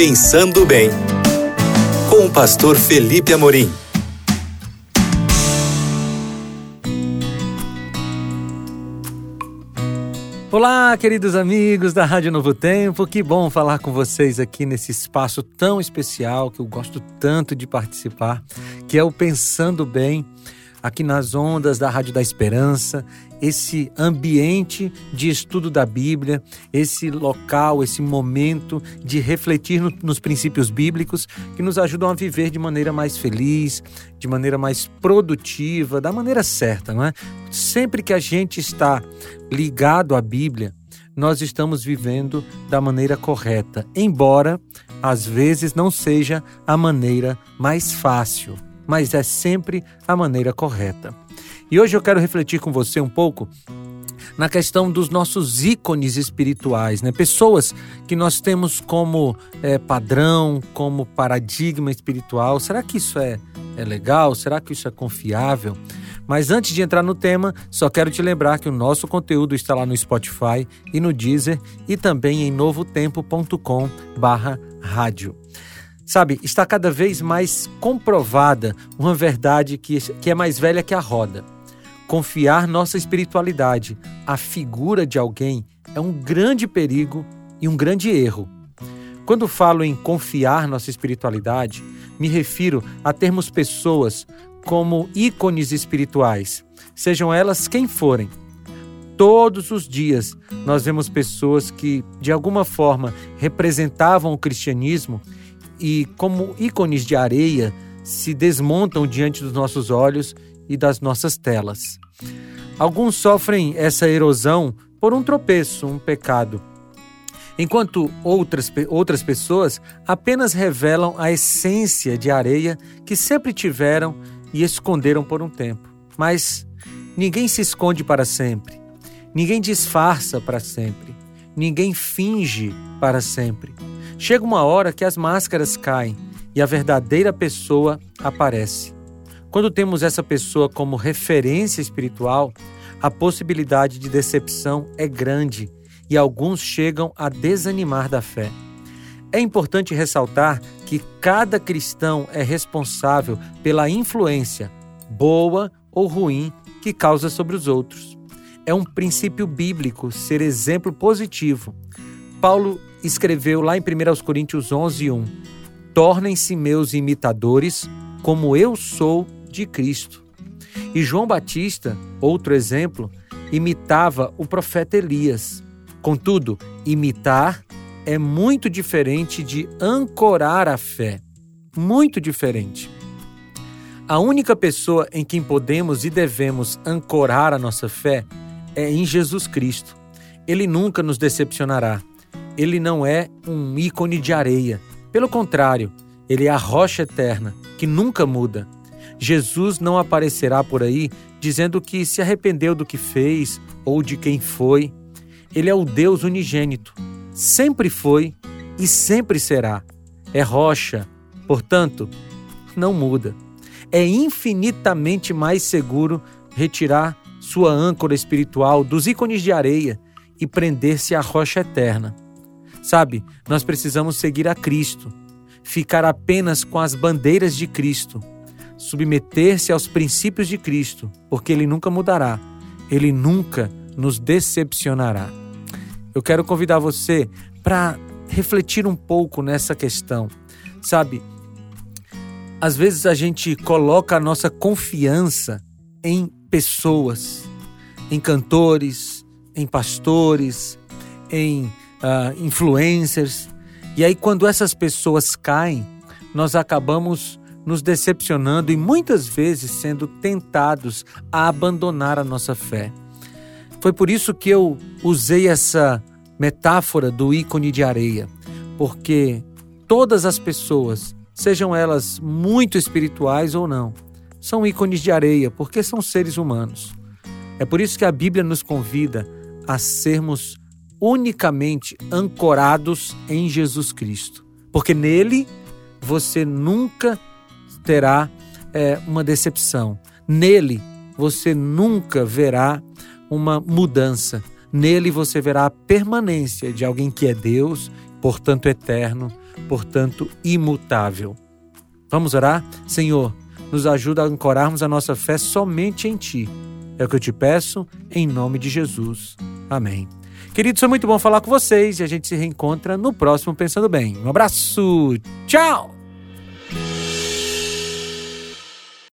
Pensando Bem, com o pastor Felipe Amorim. Olá, queridos amigos da Rádio Novo Tempo, que bom falar com vocês aqui nesse espaço tão especial que eu gosto tanto de participar, que é o Pensando Bem aqui nas ondas da Rádio da Esperança, esse ambiente de estudo da Bíblia, esse local, esse momento de refletir no, nos princípios bíblicos que nos ajudam a viver de maneira mais feliz, de maneira mais produtiva, da maneira certa, não é? Sempre que a gente está ligado à Bíblia, nós estamos vivendo da maneira correta, embora às vezes não seja a maneira mais fácil mas é sempre a maneira correta. E hoje eu quero refletir com você um pouco na questão dos nossos ícones espirituais, né? Pessoas que nós temos como é, padrão, como paradigma espiritual. Será que isso é, é legal? Será que isso é confiável? Mas antes de entrar no tema, só quero te lembrar que o nosso conteúdo está lá no Spotify e no Deezer e também em novotempo.com/rádio. Sabe, está cada vez mais comprovada uma verdade que, que é mais velha que a roda. Confiar nossa espiritualidade à figura de alguém é um grande perigo e um grande erro. Quando falo em confiar nossa espiritualidade, me refiro a termos pessoas como ícones espirituais, sejam elas quem forem. Todos os dias nós vemos pessoas que, de alguma forma, representavam o cristianismo e, como ícones de areia, se desmontam diante dos nossos olhos e das nossas telas. Alguns sofrem essa erosão por um tropeço, um pecado, enquanto outras, outras pessoas apenas revelam a essência de areia que sempre tiveram e esconderam por um tempo. Mas ninguém se esconde para sempre, ninguém disfarça para sempre, ninguém finge para sempre. Chega uma hora que as máscaras caem e a verdadeira pessoa aparece. Quando temos essa pessoa como referência espiritual, a possibilidade de decepção é grande e alguns chegam a desanimar da fé. É importante ressaltar que cada cristão é responsável pela influência, boa ou ruim, que causa sobre os outros. É um princípio bíblico ser exemplo positivo. Paulo escreveu lá em 1 Coríntios 11, 1: Tornem-se meus imitadores, como eu sou de Cristo. E João Batista, outro exemplo, imitava o profeta Elias. Contudo, imitar é muito diferente de ancorar a fé. Muito diferente. A única pessoa em quem podemos e devemos ancorar a nossa fé é em Jesus Cristo. Ele nunca nos decepcionará ele não é um ícone de areia. Pelo contrário, ele é a rocha eterna, que nunca muda. Jesus não aparecerá por aí dizendo que se arrependeu do que fez ou de quem foi. Ele é o Deus unigênito. Sempre foi e sempre será. É rocha, portanto, não muda. É infinitamente mais seguro retirar sua âncora espiritual dos ícones de areia e prender-se à rocha eterna. Sabe, nós precisamos seguir a Cristo, ficar apenas com as bandeiras de Cristo, submeter-se aos princípios de Cristo, porque Ele nunca mudará, Ele nunca nos decepcionará. Eu quero convidar você para refletir um pouco nessa questão. Sabe, às vezes a gente coloca a nossa confiança em pessoas, em cantores, em pastores, em uh, influencers. E aí, quando essas pessoas caem, nós acabamos nos decepcionando e muitas vezes sendo tentados a abandonar a nossa fé. Foi por isso que eu usei essa metáfora do ícone de areia, porque todas as pessoas, sejam elas muito espirituais ou não, são ícones de areia, porque são seres humanos. É por isso que a Bíblia nos convida a sermos unicamente ancorados em Jesus Cristo, porque nele você nunca terá é, uma decepção, nele você nunca verá uma mudança, nele você verá a permanência de alguém que é Deus, portanto eterno, portanto imutável. Vamos orar? Senhor, nos ajuda a ancorarmos a nossa fé somente em Ti. É o que eu te peço, em nome de Jesus. Amém. Queridos, foi muito bom falar com vocês e a gente se reencontra no próximo Pensando Bem. Um abraço, tchau!